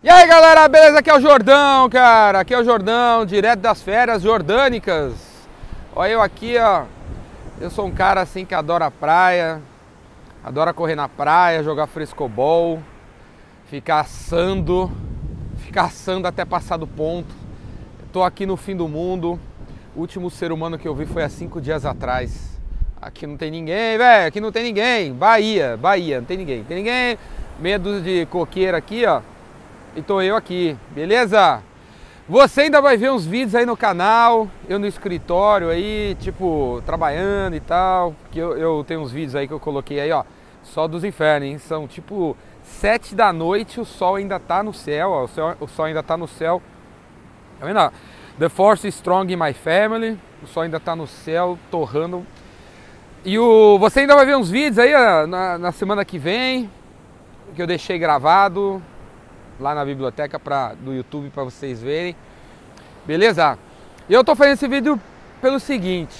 E aí galera, beleza? Aqui é o Jordão, cara. Aqui é o Jordão, direto das férias jordânicas. Olha eu aqui, ó. Eu sou um cara assim que adora praia, adora correr na praia, jogar frescobol, ficar assando, ficar assando até passar do ponto. tô aqui no fim do mundo. O último ser humano que eu vi foi há cinco dias atrás. Aqui não tem ninguém, velho. Aqui não tem ninguém. Bahia, Bahia, não tem ninguém. Tem ninguém. Medo de coqueira aqui, ó e tô eu aqui, beleza? Você ainda vai ver uns vídeos aí no canal, eu no escritório aí, tipo, trabalhando e tal, que eu, eu tenho uns vídeos aí que eu coloquei aí, ó, só dos infernos, hein? São tipo sete da noite, o sol ainda tá no céu, ó, o, céu, o sol ainda tá no céu. Tá vendo? The force is strong in my family, o sol ainda tá no céu, torrando. E o, você ainda vai ver uns vídeos aí ó, na, na semana que vem, que eu deixei gravado, lá na biblioteca pra, do YouTube para vocês verem. Beleza? Eu tô fazendo esse vídeo pelo seguinte.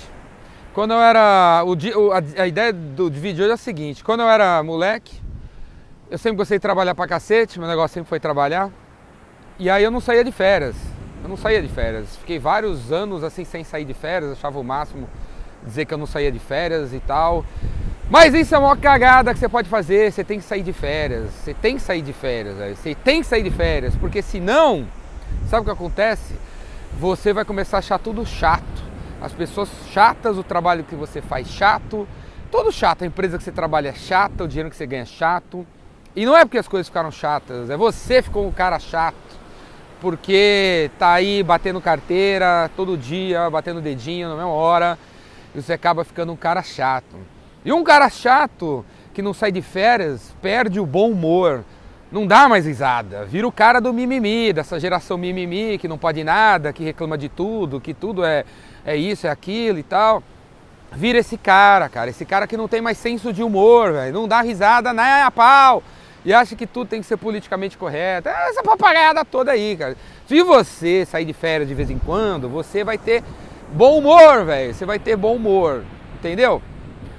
Quando eu era. O, a, a ideia do vídeo hoje é a seguinte: quando eu era moleque, eu sempre gostei de trabalhar pra cacete, meu negócio sempre foi trabalhar. E aí eu não saía de férias. Eu não saía de férias. Fiquei vários anos assim sem sair de férias, achava o máximo dizer que eu não saía de férias e tal. Mas isso é uma cagada que você pode fazer. Você tem que sair de férias. Você tem que sair de férias. Você tem que sair de férias. Porque senão, sabe o que acontece? Você vai começar a achar tudo chato. As pessoas chatas, o trabalho que você faz chato. Tudo chato. A empresa que você trabalha é chata, o dinheiro que você ganha é chato. E não é porque as coisas ficaram chatas, é você ficou um cara chato. Porque tá aí batendo carteira todo dia, batendo dedinho na mesma hora. E você acaba ficando um cara chato. E um cara chato que não sai de férias perde o bom humor, não dá mais risada, vira o cara do mimimi, dessa geração mimimi que não pode nada, que reclama de tudo, que tudo é, é isso, é aquilo e tal. Vira esse cara, cara, esse cara que não tem mais senso de humor, velho, não dá risada nem a pau e acha que tudo tem que ser politicamente correto. É essa papagaiada toda aí, cara. Se você sair de férias de vez em quando, você vai ter bom humor, velho. Você vai ter bom humor, entendeu?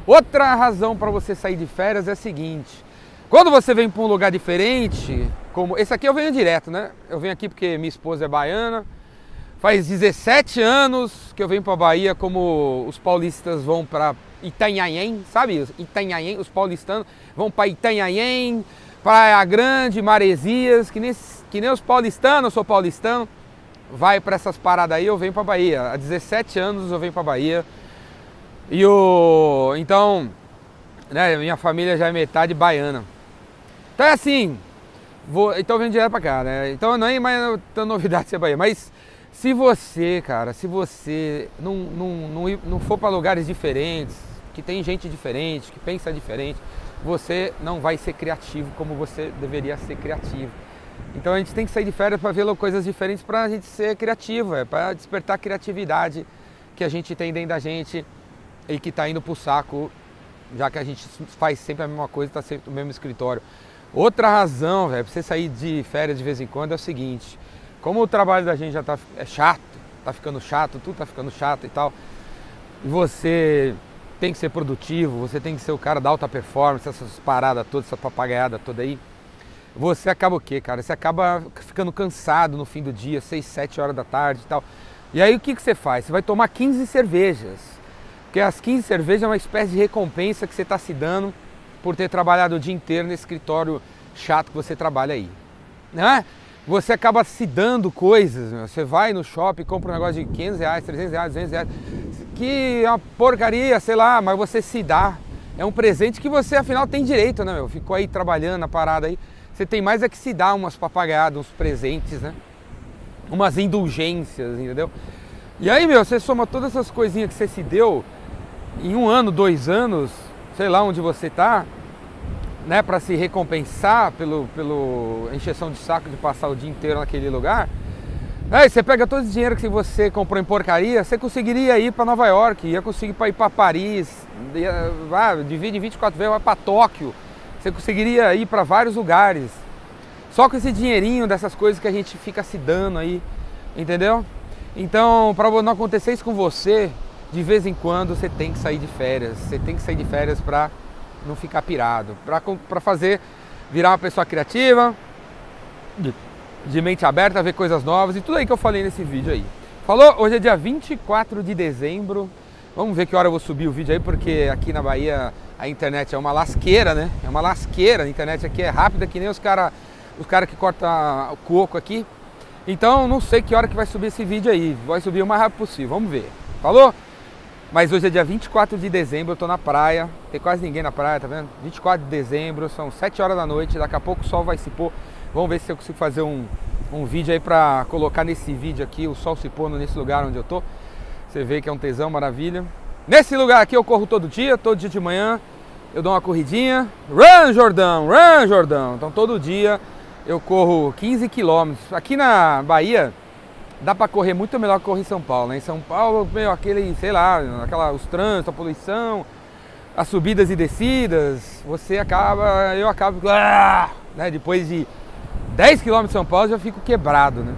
Outra razão para você sair de férias é a seguinte: quando você vem para um lugar diferente, como esse aqui eu venho direto, né? Eu venho aqui porque minha esposa é baiana. Faz 17 anos que eu venho para Bahia, como os paulistas vão para Itanhaém, sabe? Itanhaém, os paulistanos vão para Itanhaém, Praia Grande, Maresias, que nem, que nem os paulistanos, eu sou paulistano, vai para essas paradas aí, eu venho para Bahia. Há 17 anos eu venho para Bahia. E o. Então, né, minha família já é metade baiana. Então é assim, vou, então vem direto pra cá, né? Então não é mais tão novidade ser Bahia, mas se você, cara, se você não, não, não, não for para lugares diferentes, que tem gente diferente, que pensa diferente, você não vai ser criativo como você deveria ser criativo. Então a gente tem que sair de férias para ver coisas diferentes para a gente ser criativo, é, para despertar a criatividade que a gente tem dentro da gente e que está indo para o saco, já que a gente faz sempre a mesma coisa, está sempre no mesmo escritório. Outra razão, velho, para você sair de férias de vez em quando é o seguinte: como o trabalho da gente já tá é chato, tá ficando chato, tudo tá ficando chato e tal, e você tem que ser produtivo, você tem que ser o cara da alta performance, essas paradas todas, essa papagaiada toda aí. Você acaba o quê, cara? Você acaba ficando cansado no fim do dia, 6, 7 horas da tarde e tal. E aí o que, que você faz? Você vai tomar 15 cervejas porque as 15 cervejas é uma espécie de recompensa que você está se dando por ter trabalhado o dia inteiro nesse escritório chato que você trabalha aí. Né? Você acaba se dando coisas, meu. você vai no shopping, compra um negócio de 500 reais, 300 reais, 200 reais, que é uma porcaria, sei lá, mas você se dá. É um presente que você afinal tem direito, né, meu? Ficou aí trabalhando na parada aí. Você tem mais é que se dar umas papagadas, uns presentes, né? Umas indulgências, entendeu? E aí, meu, você soma todas essas coisinhas que você se deu, em um ano, dois anos, sei lá onde você está, né, para se recompensar pelo, pelo encheção de saco de passar o dia inteiro naquele lugar, aí você pega todo esse dinheiro que você comprou em porcaria, você conseguiria ir para Nova York, ia conseguir para ir para Paris, ia, ah, divide em 24 vezes, vai para Tóquio, você conseguiria ir para vários lugares. Só com esse dinheirinho dessas coisas que a gente fica se dando aí, entendeu? Então, para não acontecer isso com você, de vez em quando você tem que sair de férias. Você tem que sair de férias para não ficar pirado, para fazer virar uma pessoa criativa, de mente aberta, ver coisas novas e tudo aí que eu falei nesse vídeo aí. Falou? Hoje é dia 24 de dezembro. Vamos ver que hora eu vou subir o vídeo aí, porque aqui na Bahia a internet é uma lasqueira, né? É uma lasqueira. A internet aqui é rápida, que nem os caras os cara que cortam o coco aqui. Então não sei que hora que vai subir esse vídeo aí. Vai subir o mais rápido possível. Vamos ver. Falou? Mas hoje é dia 24 de dezembro, eu tô na praia. Tem quase ninguém na praia, tá vendo? 24 de dezembro, são 7 horas da noite. Daqui a pouco o sol vai se pôr. Vamos ver se eu consigo fazer um, um vídeo aí pra colocar nesse vídeo aqui, o sol se pondo nesse lugar onde eu tô. Você vê que é um tesão, maravilha. Nesse lugar aqui eu corro todo dia, todo dia de manhã. Eu dou uma corridinha. Run, Jordão! Run, Jordão! Então todo dia eu corro 15 quilômetros. Aqui na Bahia dá para correr muito melhor que correr em São Paulo. Né? Em São Paulo, meu, aquele, sei lá, aquela, os trânsitos, a poluição, as subidas e descidas, você acaba, eu acabo, ah, né? depois de 10 km de São Paulo já fico quebrado, né?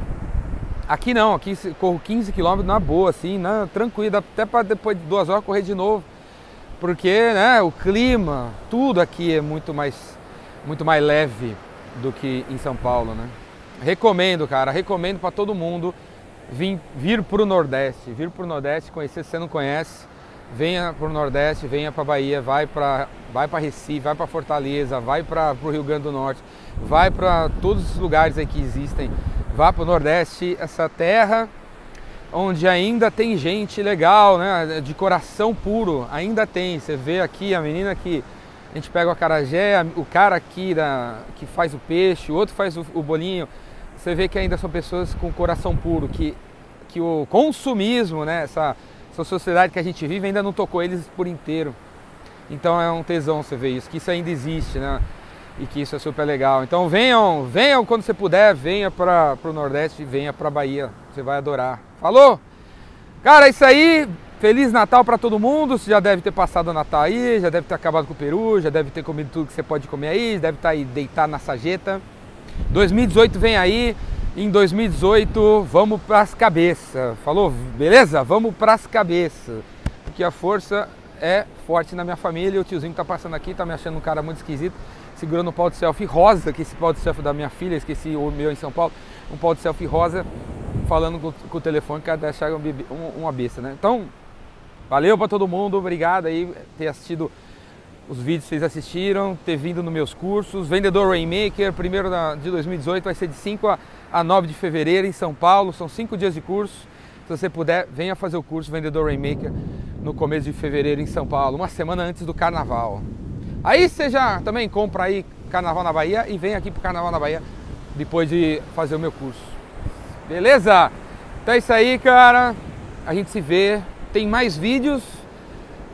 Aqui não, aqui corro 15 km na boa, assim, na, tranquilo, até para depois de duas horas correr de novo. Porque né, o clima, tudo aqui é muito mais, muito mais leve do que em São Paulo, né? Recomendo, cara, recomendo para todo mundo vir, vir para o Nordeste, vir para o Nordeste, conhecer se você não conhece, venha para o Nordeste, venha para Bahia, vai para vai para Recife, vai para Fortaleza, vai para o Rio Grande do Norte, vai para todos os lugares aí que existem vá para o Nordeste, essa terra onde ainda tem gente legal, né, de coração puro, ainda tem. Você vê aqui a menina que a gente pega o acarajé, o cara aqui da, que faz o peixe, o outro faz o, o bolinho. Você vê que ainda são pessoas com coração puro, que, que o consumismo, né, essa, essa sociedade que a gente vive ainda não tocou eles por inteiro. Então é um tesão você ver isso, que isso ainda existe, né? e que isso é super legal. Então venham, venham quando você puder, venha para o Nordeste, venha para Bahia, você vai adorar. Falou? Cara, é isso aí. Feliz Natal para todo mundo. Você já deve ter passado o Natal aí, já deve ter acabado com o peru, já deve ter comido tudo que você pode comer aí, deve estar tá aí deitado na sageta. 2018 vem aí. Em 2018 vamos para as cabeças. Falou? Beleza? Vamos para as cabeças. Porque a força é forte na minha família. O tiozinho tá passando aqui tá me achando um cara muito esquisito segurando um pau de selfie rosa, que esse pau de selfie da minha filha, esqueci o meu em São Paulo, um pau de selfie rosa, falando com, com o telefone, que achar um, um, uma besta, né? Então, valeu para todo mundo, obrigado aí ter assistido os vídeos que vocês assistiram, ter vindo nos meus cursos. Vendedor Rainmaker, primeiro de 2018, vai ser de 5 a, a 9 de fevereiro em São Paulo, são cinco dias de curso. Se você puder, venha fazer o curso Vendedor Rainmaker no começo de fevereiro em São Paulo, uma semana antes do carnaval. Aí você já também compra aí Carnaval na Bahia e vem aqui pro Carnaval na Bahia depois de fazer o meu curso. Beleza? Então é isso aí, cara. A gente se vê. Tem mais vídeos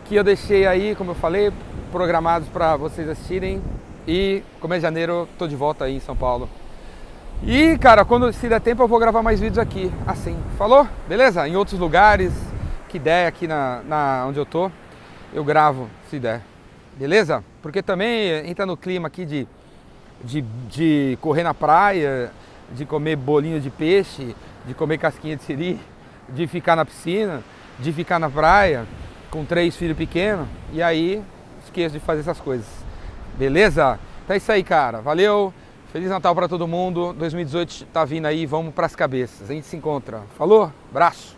que eu deixei aí, como eu falei, programados para vocês assistirem. E começo de janeiro tô de volta aí em São Paulo. E, cara, quando se der tempo eu vou gravar mais vídeos aqui, assim. Falou? Beleza? Em outros lugares, que der aqui na, na onde eu tô, eu gravo, se der. Beleza? Porque também entra no clima aqui de, de, de correr na praia, de comer bolinho de peixe, de comer casquinha de siri, de ficar na piscina, de ficar na praia com três filhos pequenos. E aí esqueço de fazer essas coisas. Beleza? Então é isso aí, cara. Valeu. Feliz Natal para todo mundo. 2018 tá vindo aí, vamos para as cabeças. A gente se encontra. Falou? Abraço.